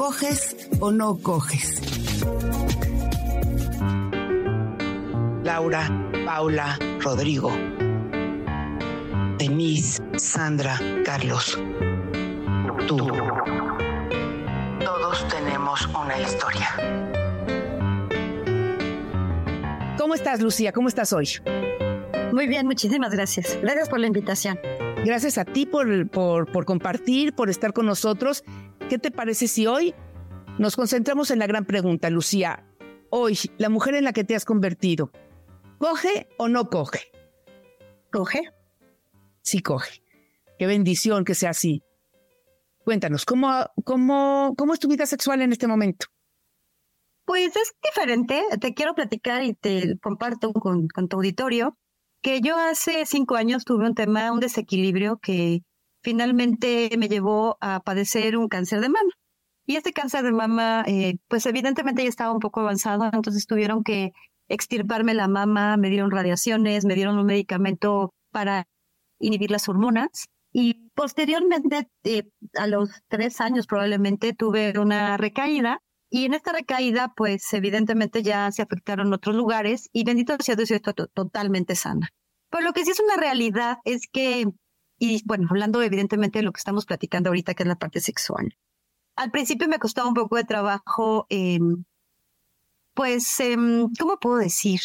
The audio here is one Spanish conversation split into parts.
¿coges o no coges? Laura, Paula, Rodrigo, Denise, Sandra, Carlos. Tú. Todos tenemos una historia. ¿Cómo estás, Lucía? ¿Cómo estás hoy? Muy bien, muchísimas gracias. Gracias por la invitación. Gracias a ti por, por, por, compartir, por estar con nosotros. ¿Qué te parece si hoy nos concentramos en la gran pregunta, Lucía? Hoy, la mujer en la que te has convertido, ¿coge o no coge? ¿Coge? Sí, coge. Qué bendición que sea así. Cuéntanos, ¿cómo, cómo, cómo es tu vida sexual en este momento? Pues es diferente. Te quiero platicar y te comparto con, con tu auditorio que yo hace cinco años tuve un tema, un desequilibrio que finalmente me llevó a padecer un cáncer de mama. Y este cáncer de mama, eh, pues evidentemente ya estaba un poco avanzado, entonces tuvieron que extirparme la mama, me dieron radiaciones, me dieron un medicamento para inhibir las hormonas. Y posteriormente, eh, a los tres años probablemente, tuve una recaída. Y en esta recaída, pues evidentemente ya se afectaron otros lugares y bendito sea Dios, yo estoy totalmente sana. Pero lo que sí es una realidad es que, y bueno, hablando evidentemente de lo que estamos platicando ahorita, que es la parte sexual. Al principio me costaba un poco de trabajo, pues, ¿cómo puedo decir?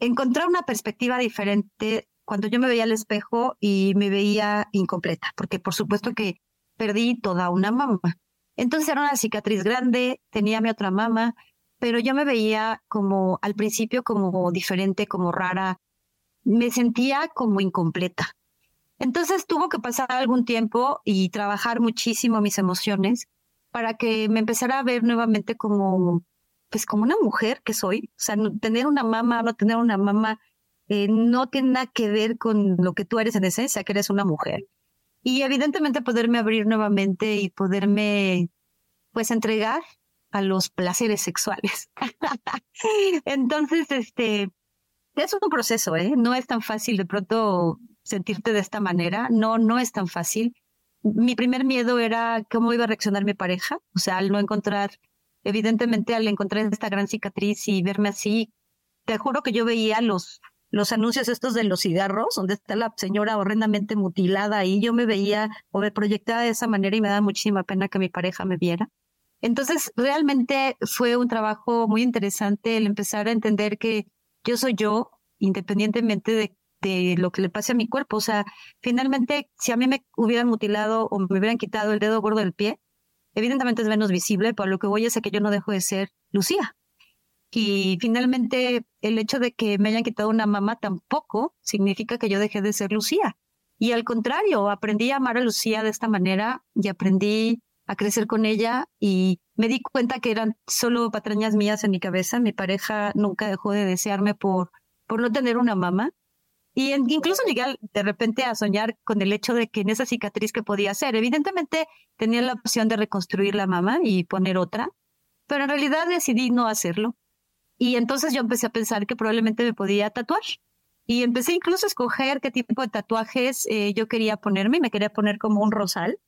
Encontrar una perspectiva diferente cuando yo me veía al espejo y me veía incompleta, porque por supuesto que perdí toda una mama. Entonces era una cicatriz grande, tenía mi otra mama, pero yo me veía como al principio como diferente, como rara, me sentía como incompleta. Entonces tuvo que pasar algún tiempo y trabajar muchísimo mis emociones para que me empezara a ver nuevamente como, pues como una mujer que soy. O sea, tener una mamá, no tener una mamá, eh, no tiene nada que ver con lo que tú eres en esencia, que eres una mujer. Y evidentemente poderme abrir nuevamente y poderme, pues, entregar a los placeres sexuales. Entonces, este, es un proceso, ¿eh? No es tan fácil de pronto sentirte de esta manera. No, no es tan fácil. Mi primer miedo era cómo iba a reaccionar mi pareja. O sea, al no encontrar, evidentemente al encontrar esta gran cicatriz y verme así, te juro que yo veía los, los anuncios estos de los cigarros, donde está la señora horrendamente mutilada y yo me veía o me proyectaba de esa manera y me da muchísima pena que mi pareja me viera. Entonces, realmente fue un trabajo muy interesante el empezar a entender que yo soy yo, independientemente de, lo que le pase a mi cuerpo. O sea, finalmente, si a mí me hubieran mutilado o me hubieran quitado el dedo gordo del pie, evidentemente es menos visible, pero lo que voy es que yo no dejo de ser Lucía. Y finalmente, el hecho de que me hayan quitado una mamá tampoco significa que yo dejé de ser Lucía. Y al contrario, aprendí a amar a Lucía de esta manera y aprendí a crecer con ella y me di cuenta que eran solo patrañas mías en mi cabeza. Mi pareja nunca dejó de desearme por, por no tener una mamá. Y incluso llegué de repente a soñar con el hecho de que en esa cicatriz que podía hacer, evidentemente tenía la opción de reconstruir la mamá y poner otra, pero en realidad decidí no hacerlo. Y entonces yo empecé a pensar que probablemente me podía tatuar. Y empecé incluso a escoger qué tipo de tatuajes eh, yo quería ponerme. Me quería poner como un rosal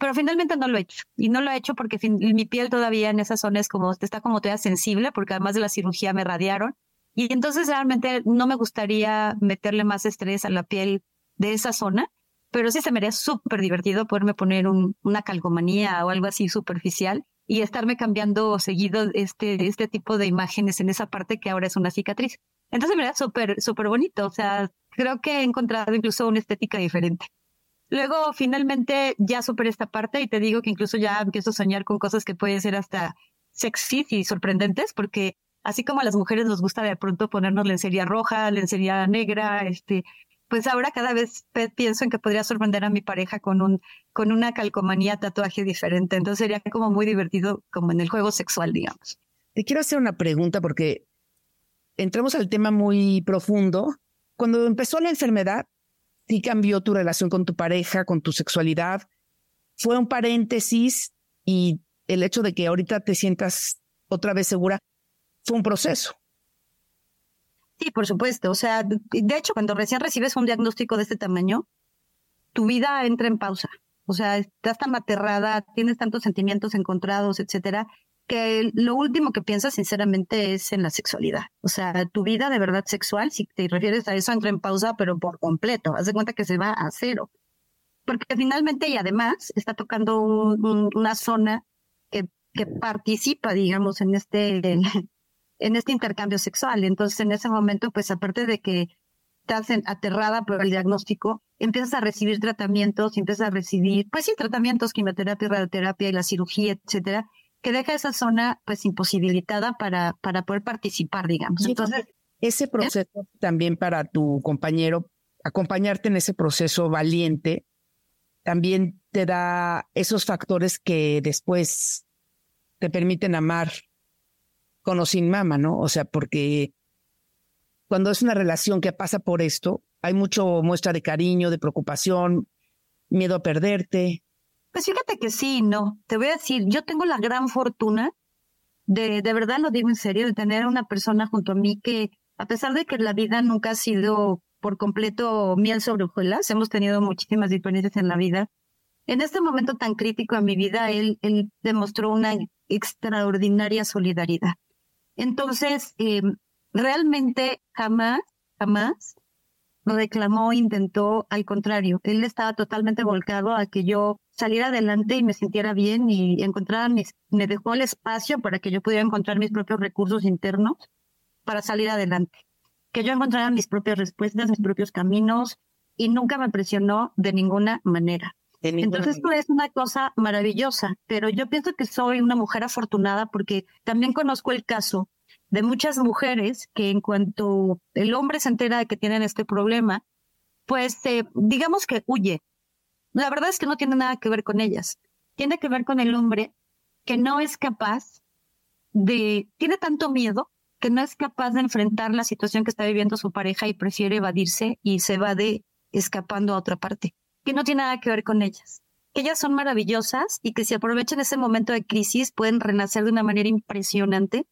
pero finalmente no lo he hecho. Y no lo he hecho porque mi piel todavía en esa zona es como, está como todavía sensible, porque además de la cirugía me radiaron. Y entonces realmente no me gustaría meterle más estrés a la piel de esa zona, pero sí se me haría súper divertido poderme poner una calcomanía o algo así superficial. y estarme cambiando seguido este, este tipo de imágenes en esa parte que ahora es una cicatriz. Entonces me era súper, súper bonito. O sea, creo que he encontrado incluso una estética diferente. Luego, finalmente, ya superé esta parte y te digo que incluso ya empiezo a soñar con cosas que pueden ser hasta sexy y sorprendentes, porque así como a las mujeres nos gusta de pronto ponernos lencería roja, lencería negra, este, pues ahora cada vez pienso en que podría sorprender a mi pareja con un, con una calcomanía tatuaje diferente. Entonces sería como muy divertido, como en el juego sexual, digamos. Te quiero hacer una pregunta porque entramos al tema muy profundo. Cuando empezó la enfermedad, sí cambió tu relación con tu pareja, con tu sexualidad. Fue un paréntesis y el hecho de que ahorita te sientas otra vez segura fue un proceso. Sí, por supuesto. O sea, de hecho, cuando recién recibes un diagnóstico de este tamaño, tu vida entra en pausa. O sea, estás tan aterrada, tienes tantos sentimientos encontrados, etcétera, que lo último que piensas sinceramente es en la sexualidad. O sea, tu vida de verdad sexual, si te refieres a eso, entra en pausa, pero por completo. Haz de cuenta que se va a cero. Porque finalmente y además está tocando una zona que, participa, digamos, en este, este intercambio sexual. Entonces, en ese momento, pues aparte de que estás aterrada por el diagnóstico, empiezas a recibir tratamientos, empiezas a recibir, pues sí, tratamientos, quimioterapia, radioterapia y la cirugía, etcétera, que deja esa zona pues imposibilitada para, para poder participar, digamos. Entonces, ese proceso también para tu compañero, acompañarte en ese proceso valiente, también te da esos factores que después te permiten amar con o sin mama, ¿no? O sea, porque cuando es una relación que pasa por esto, hay mucho muestra de cariño, de preocupación, miedo a perderte, pues fíjate que sí, no. Te voy a decir, yo tengo la gran fortuna de, de verdad lo digo en serio, de tener una persona junto a mí que, a pesar de que la vida nunca ha sido por completo miel sobre hojuelas, hemos tenido muchísimas diferencias en la vida. En este momento tan crítico en mi vida, él, él demostró una extraordinaria solidaridad. Entonces, eh, realmente jamás, jamás reclamó, intentó, al contrario, él estaba totalmente volcado a que yo saliera adelante y me sintiera bien y encontrara mis, me dejó el espacio para que yo pudiera encontrar mis propios recursos internos para salir adelante, que yo encontrara mis propias respuestas, mis propios caminos y nunca me presionó de ninguna manera. Entonces esto es una cosa maravillosa, pero yo pienso que soy una mujer afortunada porque también conozco el caso de muchas mujeres que en cuanto el hombre se entera de que tienen este problema, pues eh, digamos que huye, la verdad es que no tiene nada que ver con ellas. Tiene que ver con el hombre que no es capaz de, tiene tanto miedo que no es capaz de enfrentar la situación que está viviendo su pareja y prefiere evadirse y se va de escapando a otra parte, que no tiene nada que ver con ellas. Que ellas son maravillosas y que si aprovechan ese momento de crisis pueden renacer de una manera impresionante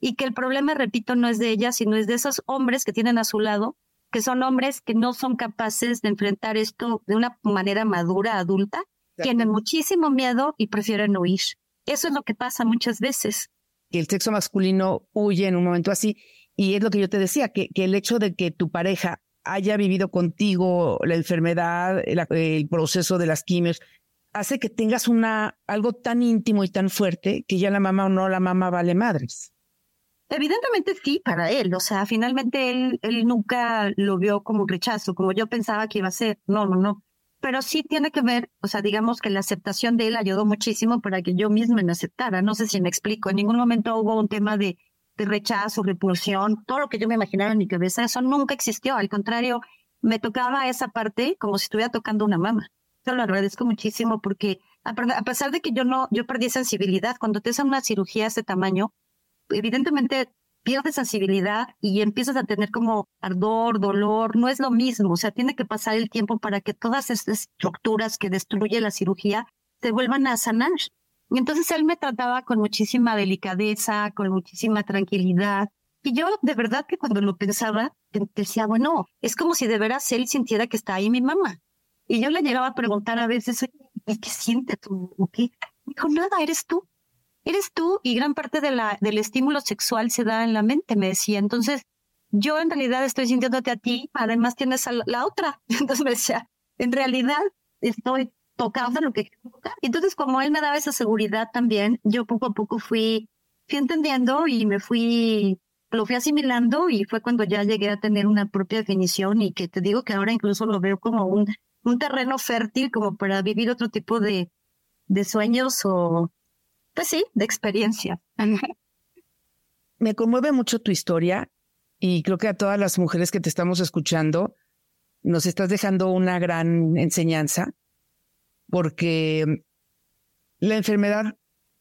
y que el problema, repito, no es de ellas, sino es de esos hombres que tienen a su lado que son hombres que no son capaces de enfrentar esto de una manera madura, adulta, tienen muchísimo miedo y prefieren huir. Eso es lo que pasa muchas veces. Que el sexo masculino huye en un momento así. Y es lo que yo te decía, que, que el hecho de que tu pareja haya vivido contigo la enfermedad, el, proceso de las quimios, hace que tengas una, algo tan íntimo y tan fuerte que ya la mamá o no la mamá vale madres. Evidentemente sí, para él. O sea, finalmente él, él nunca lo vio como rechazo, como yo pensaba que iba a ser. No, no, no. Pero sí tiene que ver, o sea, digamos que la aceptación de él ayudó muchísimo para que yo misma me aceptara. No sé si me explico. En ningún momento hubo un tema de rechazo, repulsión, todo lo que yo me imaginaba en mi cabeza, eso nunca existió. Al contrario, me tocaba esa parte como si estuviera tocando una mama. Yo lo agradezco muchísimo porque a pesar de que yo no, yo perdí sensibilidad, cuando te hacen una cirugía de ese tamaño, evidentemente pierdes sensibilidad y empiezas a tener como ardor, dolor, no es lo mismo, o sea, tiene que pasar el tiempo para que todas estas estructuras que destruye la cirugía se vuelvan a sanar. Y entonces él me trataba con muchísima delicadeza, con muchísima tranquilidad. Y yo de verdad que cuando lo pensaba, decía, bueno, es como si de veras él sintiera que está ahí mi mamá. Y yo le llegaba a preguntar a veces, ¿qué sientes tú? ¿O qué? Dijo, nada, eres tú eres tú y gran parte de la, del estímulo sexual se da en la mente, me decía. Entonces, yo en realidad estoy sintiéndote a ti, además tienes a la, otra. Entonces me decía, en realidad estoy tocaba lo que quería tocar. Entonces, como él me daba esa seguridad también, yo poco a poco fui, fui entendiendo y me fui, lo fui asimilando y fue cuando ya llegué a tener una propia definición y que te digo que ahora incluso lo veo como un, un terreno fértil como para vivir otro tipo de, de sueños o, pues sí, de experiencia. Me conmueve mucho tu historia y creo que a todas las mujeres que te estamos escuchando nos estás dejando una gran enseñanza porque la enfermedad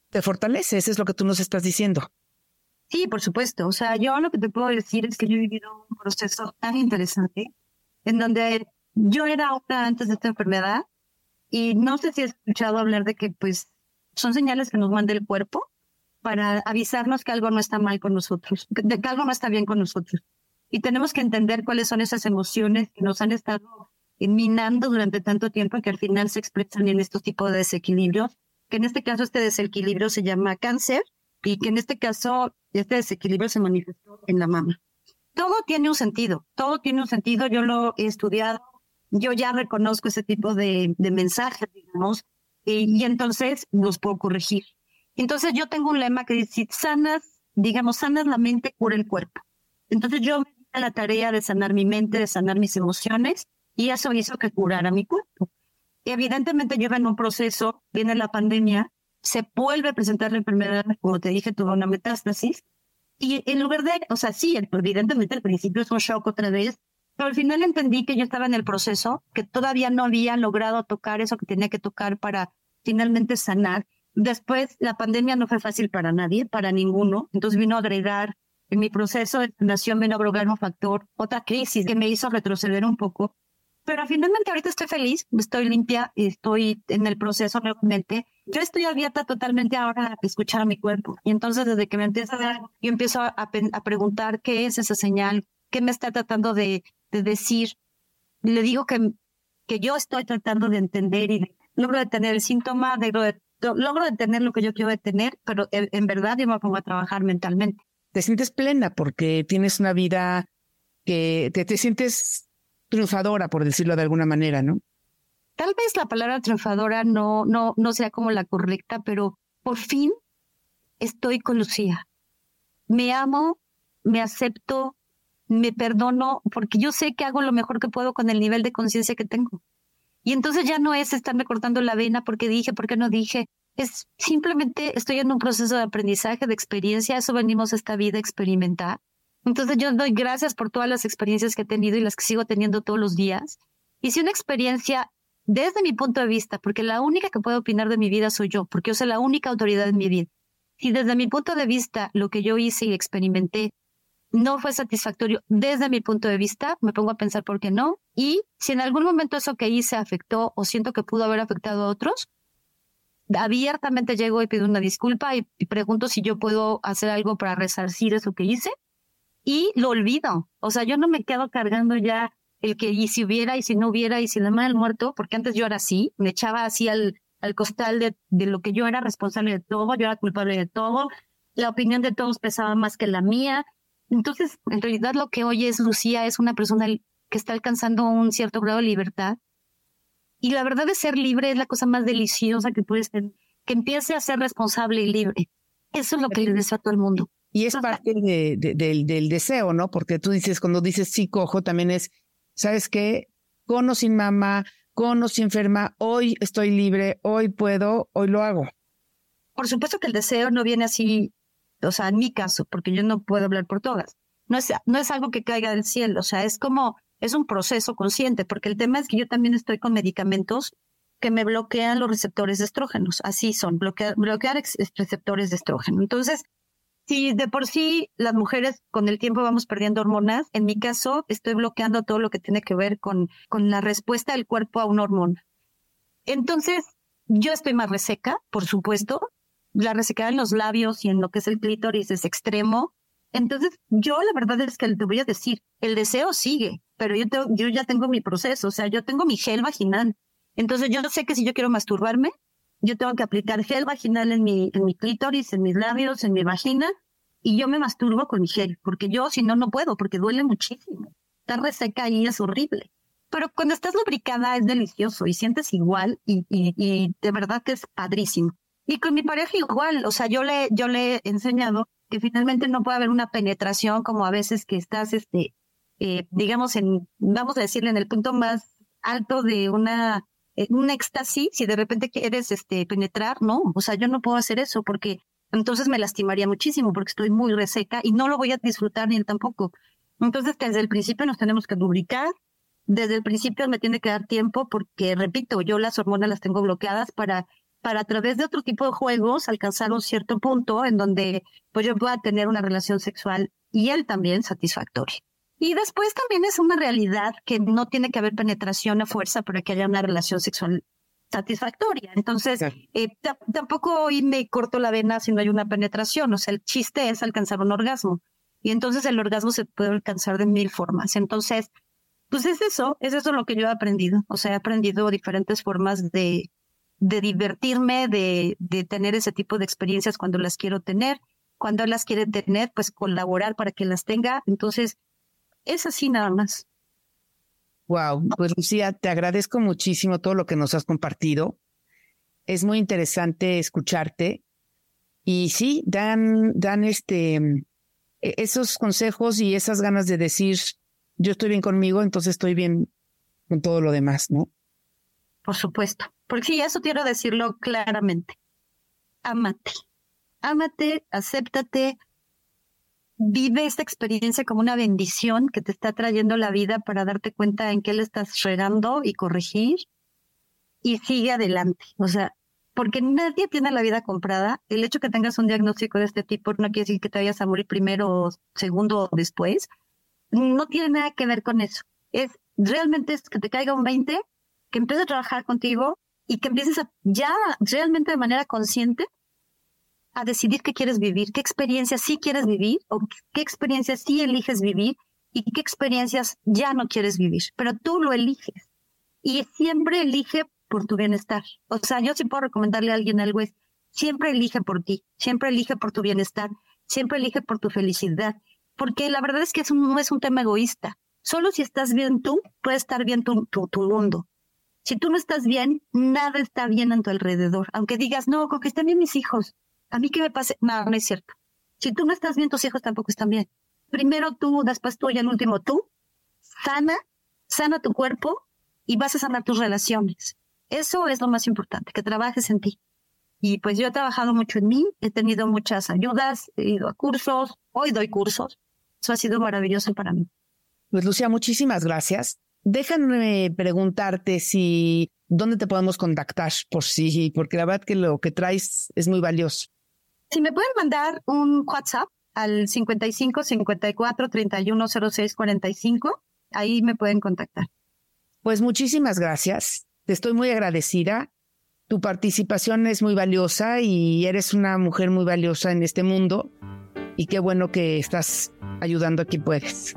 te fortalece, eso es lo que tú nos estás diciendo. Sí, por supuesto. O sea, yo lo que te puedo decir es que yo he vivido un proceso tan interesante en donde yo era otra antes de esta enfermedad y no sé si has escuchado hablar de que pues son señales que nos manda el cuerpo para avisarnos que algo no está mal con nosotros, de que algo no está bien con nosotros. Y tenemos que entender cuáles son esas emociones que nos han estado minando durante tanto tiempo que al final se expresan en estos tipos de desequilibrios, que en este caso este desequilibrio se llama cáncer y que en este caso este desequilibrio se manifestó en la mama. Todo tiene un sentido, todo tiene un sentido, yo lo he estudiado, yo ya reconozco ese tipo de, de mensajes, digamos, y, entonces los puedo corregir. Entonces yo tengo un lema que dice, sanas, digamos, sanas la mente, cura el cuerpo. Entonces yo me la tarea de sanar mi mente, de sanar mis emociones, y eso hizo que curara mi cuerpo. evidentemente yo en un proceso, viene la pandemia, se vuelve a presentar la enfermedad, como te dije, tuvo una metástasis, y en lugar de, o sea, sí, evidentemente al principio es un shock otra vez, pero al final entendí que yo estaba en el proceso, que todavía no había logrado tocar eso que tenía que tocar para finalmente sanar. Después, la pandemia no fue fácil para nadie, para ninguno. Entonces vino a agregar, en mi proceso de sanación vino a agregar un factor, otra crisis que me hizo retroceder un poco. Pero finalmente ahorita estoy feliz, estoy limpia, estoy en el proceso nuevamente. Yo estoy abierta totalmente ahora a escuchar a mi cuerpo. Y entonces desde que me empieza a dar, yo empiezo a, a preguntar qué es esa señal, qué me está tratando de, de decir. Le digo que, que yo estoy tratando de entender y logro detener el síntoma, logro, de, logro detener lo que yo quiero detener, pero en, verdad yo me pongo a trabajar mentalmente. Te sientes plena porque tienes una vida que te, te sientes triunfadora, por decirlo de alguna manera, ¿no? Tal vez la palabra triunfadora no, no, no sea como la correcta, pero por fin estoy con Lucía. Me amo, me acepto, me perdono, porque yo sé que hago lo mejor que puedo con el nivel de conciencia que tengo. Y entonces ya no es estarme cortando la vena porque dije, porque no dije. Es simplemente estoy en un proceso de aprendizaje, de experiencia. Eso venimos a esta vida a experimentar. Entonces yo doy gracias por todas las experiencias que he tenido y las que sigo teniendo todos los días. Y si una experiencia, desde mi punto de vista, porque la única que puede opinar de mi vida soy yo, porque yo soy la única autoridad en mi vida. Si desde mi punto de vista lo que yo hice y experimenté no fue satisfactorio desde mi punto de vista, me pongo a pensar por qué no. Y si en algún momento eso que hice afectó o siento que pudo haber afectado a otros, abiertamente llego y pido una disculpa y, pregunto si yo puedo hacer algo para resarcir eso que hice y lo olvido. O sea, yo no me quedo cargando ya el que y si hubiera y si no hubiera y si la madre muerto, porque antes yo era así, me echaba así al, al costal de, de lo que yo era responsable de todo, yo era culpable de todo, la opinión de todos pesaba más que la mía entonces, en realidad lo que hoy es Lucía es una persona que está alcanzando un cierto grado de libertad. Y la verdad de ser libre es la cosa más deliciosa que puede ser, que empiece a ser responsable y libre. Eso es lo que le deseo a todo el mundo. Y es parte del, deseo, ¿no? Porque tú dices, cuando dices sí cojo, también es, ¿sabes qué? Con o sin mamá, con o sin enferma, hoy estoy libre, hoy puedo, hoy lo hago. Por supuesto que el deseo no viene así o sea, en mi caso, porque yo no puedo hablar por todas. No es, no es algo que caiga del cielo, o sea, es como, es un proceso consciente, porque el tema es que yo también estoy con medicamentos que me bloquean los receptores de estrógenos, así son, bloquear, bloquear receptores de estrógeno. Entonces, si de por sí las mujeres con el tiempo vamos perdiendo hormonas, en mi caso estoy bloqueando todo lo que tiene que ver con, con la respuesta del cuerpo a una hormona. Entonces, yo estoy más reseca, por supuesto, la resecada en los labios y en lo que es el clítoris es extremo. Entonces, yo la verdad es que te voy a decir, el deseo sigue, pero yo, yo ya tengo mi proceso, o sea, yo tengo mi gel vaginal. Entonces, yo sé que si yo quiero masturbarme, yo tengo que aplicar gel vaginal en mi, en mi clítoris, en mis labios, en mi vagina, y yo me masturbo con mi gel, porque yo si no, no puedo, porque duele muchísimo. Está reseca y es horrible. pero cuando estás lubricada es delicioso y sientes igual y, y, de verdad que es padrísimo. Y con mi pareja igual, o sea, yo le, yo le he enseñado que finalmente no puede haber una penetración como a veces que estás, este, eh, digamos, en, vamos a decirle, en el punto más alto de una, eh, un éxtasis, si de repente quieres este, penetrar, no, o sea, yo no puedo hacer eso porque entonces me lastimaría muchísimo porque estoy muy reseca y no lo voy a disfrutar ni él tampoco. Entonces, desde el principio nos tenemos que lubricar, desde el principio me tiene que dar tiempo porque, repito, yo las hormonas las tengo bloqueadas para, para a través de otro tipo de juegos alcanzar un cierto punto en donde pues yo pueda tener una relación sexual y él también satisfactoria. Y después también es una realidad que no tiene que haber penetración a fuerza para que haya una relación sexual satisfactoria. Entonces, eh, tampoco hoy me corto la vena si no hay una penetración. O sea, el chiste es alcanzar un orgasmo. Y entonces el orgasmo se puede alcanzar de mil formas. Entonces, pues es eso, es eso lo que yo he aprendido. O sea, he aprendido diferentes formas de, de divertirme, de, de tener ese tipo de experiencias cuando las quiero tener. Cuando las quiere tener, pues colaborar para que las tenga. Entonces, es así nada más. Wow, pues Lucía, te agradezco muchísimo todo lo que nos has compartido. Es muy interesante escucharte. Y sí, dan, dan este, e, esos consejos y esas ganas de decir, yo estoy bien conmigo, entonces estoy bien con todo lo demás, ¿no? Por supuesto. Porque sí, eso quiero decirlo claramente. Amate. Amate, acéptate, vive esta experiencia como una bendición que te está trayendo la vida para darte cuenta en qué le estás regando y corregir y sigue adelante. O sea, porque nadie tiene la vida comprada. El hecho que tengas un diagnóstico de este tipo no quiere decir que te vayas a morir primero, segundo o después no tiene nada que ver con eso. Es realmente que te caiga un 20, que empieces a trabajar contigo y que empieces a, ya realmente de manera consciente a decidir qué quieres vivir, qué experiencias sí quieres vivir o qué experiencias sí eliges vivir y qué experiencias ya no quieres vivir, pero tú lo eliges y siempre elige por tu bienestar. O sea, yo sí puedo recomendarle a alguien algo es, siempre elige por ti, siempre elige por tu bienestar, siempre elige por tu felicidad porque la verdad es que no es un tema egoísta. Solo si estás bien tú, puede estar bien tu, tu, mundo. Si tú no estás bien, nada está bien en tu alrededor. Aunque digas, no, con que estén bien mis hijos. A mí que me pase, no, no es cierto. Si tú no estás bien, tus hijos tampoco están bien. Primero tú, después tú y al último tú. Sana, sana tu cuerpo y vas a sanar tus relaciones. Eso es lo más importante, que trabajes en ti. Y pues yo he trabajado mucho en mí, he tenido muchas ayudas, he ido a cursos, hoy doy cursos, eso ha sido maravilloso para mí. Pues Lucía, muchísimas gracias. Déjame preguntarte si dónde te podemos contactar por sí, porque la verdad que lo que traes es muy valioso. Si me pueden mandar un WhatsApp al 55 54 31 06 45, ahí me pueden contactar. Pues muchísimas gracias. Te estoy muy agradecida. Tu participación es muy valiosa y eres una mujer muy valiosa en este mundo y qué bueno que estás ayudando a quien puedes.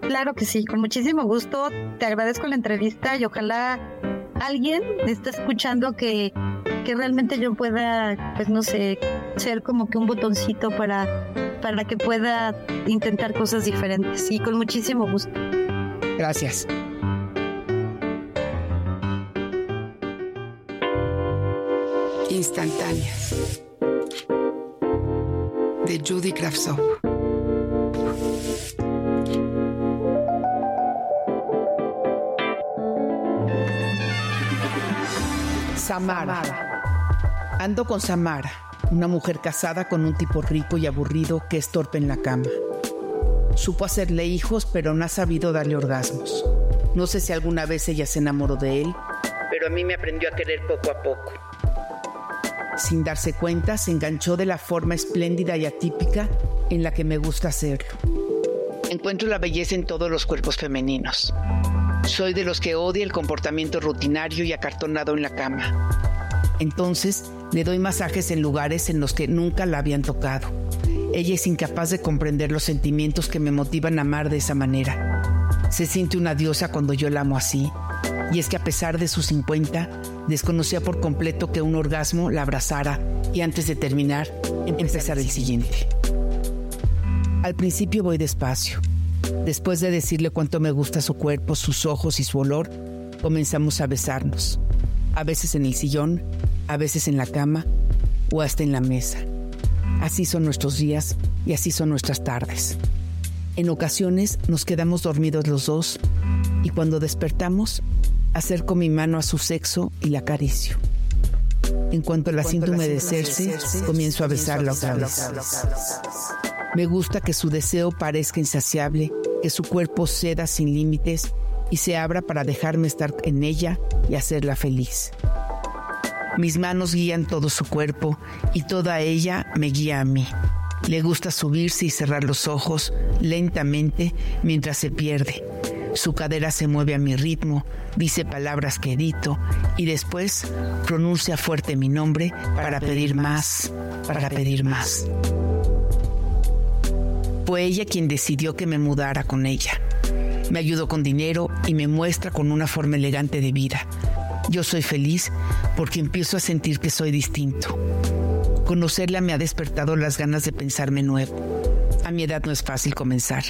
Claro que sí, con muchísimo gusto. Te agradezco la entrevista y ojalá alguien esté escuchando que, que realmente yo pueda, pues no sé, ser como que un botoncito para, para que pueda intentar cosas diferentes. Y con muchísimo gusto. Gracias. Instantáneas de Judy Kravtsov. Samara. Ando con Samara, una mujer casada con un tipo rico y aburrido que es torpe en la cama. Supo hacerle hijos, pero no ha sabido darle orgasmos. No sé si alguna vez ella se enamoró de él, pero a mí me aprendió a querer poco a poco. Sin darse cuenta, se enganchó de la forma espléndida y atípica en la que me gusta hacerlo. Encuentro la belleza en todos los cuerpos femeninos. Soy de los que odia el comportamiento rutinario y acartonado en la cama. Entonces, le doy masajes en lugares en los que nunca la habían tocado. Ella es incapaz de comprender los sentimientos que me motivan a amar de esa manera. Se siente una diosa cuando yo la amo así. Y es que a pesar de sus 50, desconocía por completo que un orgasmo la abrazara y antes de terminar, empezar el siguiente. Al principio voy despacio, Después de decirle cuánto me gusta su cuerpo, sus ojos y su olor, comenzamos a besarnos. A veces en el sillón, a veces en la cama o hasta en la mesa. Así son nuestros días y así son nuestras tardes. En ocasiones nos quedamos dormidos los dos y cuando despertamos acerco mi mano a su sexo y la acaricio. En cuanto la siento humedecerse, comienzo a besarla otra vez. Me gusta que su deseo parezca insaciable, que su cuerpo ceda sin límites y se abra para dejarme estar en ella y hacerla feliz. Mis manos guían todo su cuerpo y toda ella me guía a mí. Le gusta subirse y cerrar los ojos lentamente mientras se pierde. Su cadera se mueve a mi ritmo, dice palabras que edito y después pronuncia fuerte mi nombre para pedir más, para pedir más. Fue ella quien decidió que me mudara con ella. Me ayudó con dinero y me muestra con una forma elegante de vida. Yo soy feliz porque empiezo a sentir que soy distinto. Conocerla me ha despertado las ganas de pensarme nuevo. A mi edad no es fácil comenzar.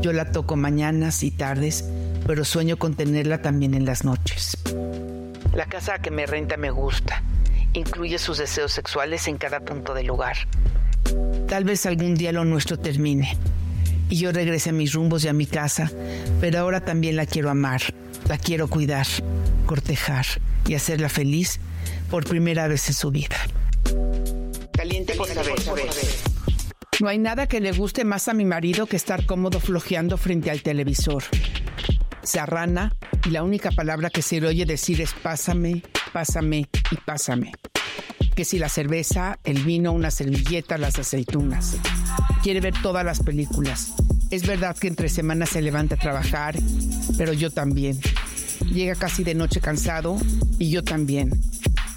Yo la toco mañanas y tardes, pero sueño con tenerla también en las noches. La casa que me renta me gusta. Incluye sus deseos sexuales en cada punto del lugar. Tal vez algún día lo nuestro termine y yo regrese a mis rumbos y a mi casa, pero ahora también la quiero amar, la quiero cuidar, cortejar y hacerla feliz por primera vez en su vida. Caliente por saber. No hay nada que le guste más a mi marido que estar cómodo flojeando frente al televisor. Se arrana y la única palabra que se le oye decir es pásame, pásame y pásame que si la cerveza, el vino, una servilleta, las aceitunas. Quiere ver todas las películas. Es verdad que entre semanas se levanta a trabajar, pero yo también. Llega casi de noche cansado y yo también.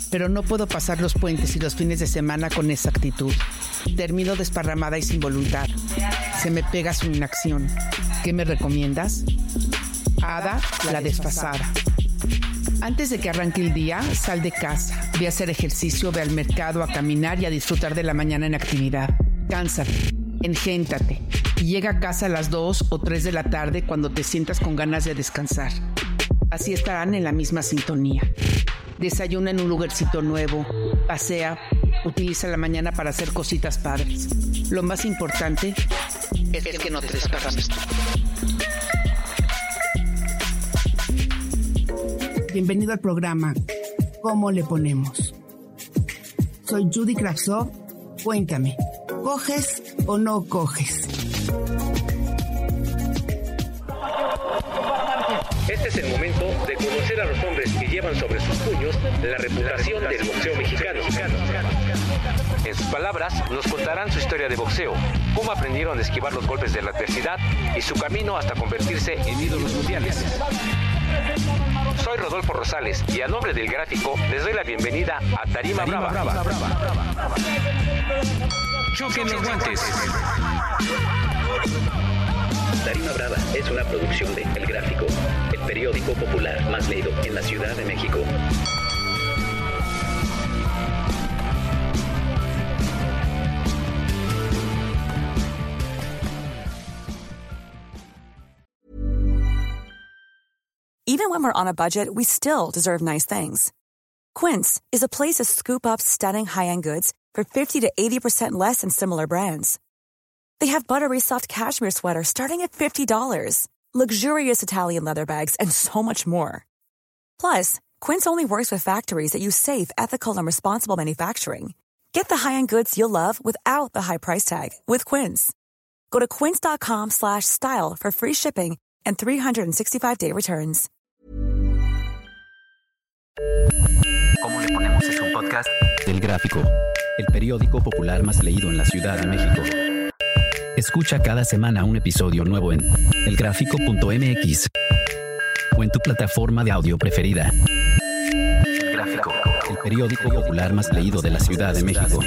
Pero no puedo pasar los puentes y los fines de semana con esa actitud. Termino desparramada y sin voluntad. Se me pega su inacción. ¿Qué me recomiendas? Ada, la desfasada. Antes de que arranque el día, sal de casa, ve a hacer ejercicio, ve al mercado, a caminar y a disfrutar de la mañana en actividad. Cánsate, engéntate y llega a casa a las 2 o 3 de la tarde cuando te sientas con ganas de descansar. Así estarán en la misma sintonía. Desayuna en un lugarcito nuevo, pasea, utiliza la mañana para hacer cositas padres. Lo más importante es que no te desparrames. Bienvenido al programa ¿Cómo le ponemos? Soy Judy Kravsov. Cuéntame, ¿coges o no coges? Es el momento de conocer a los hombres que llevan sobre sus puños la reputación del boxeo mexicano. En sus palabras, nos contarán su historia de boxeo, cómo aprendieron a esquivar los golpes de la adversidad y su camino hasta convertirse en ídolos mundiales. Soy Rodolfo Rosales y a nombre del gráfico les doy la bienvenida a Tarima, Brava. Brava. Choquen los guantes. Tarima Brava es una producción de El Gráfico, periódico popular más leído en la Ciudad de México. Even when we're on a budget, we still deserve nice things. Quince is a place to scoop up stunning high-end goods for 50 to 80% less than similar brands. They have buttery soft cashmere sweaters starting at $50, luxurious Italian leather bags, and so much more. Plus, Quince only works with factories that use safe, ethical, and responsible manufacturing. Get the high-end goods you'll love without the high price tag with Quince. Go to quince.com slash style for free shipping and 365-day returns. ¿Cómo le ponemos es un podcast del Gráfico, el periódico popular más leído en la Ciudad de México. Escucha cada semana un episodio nuevo en elgráfico.mx o en tu plataforma de audio preferida. El periódico popular más leído de la Ciudad de México.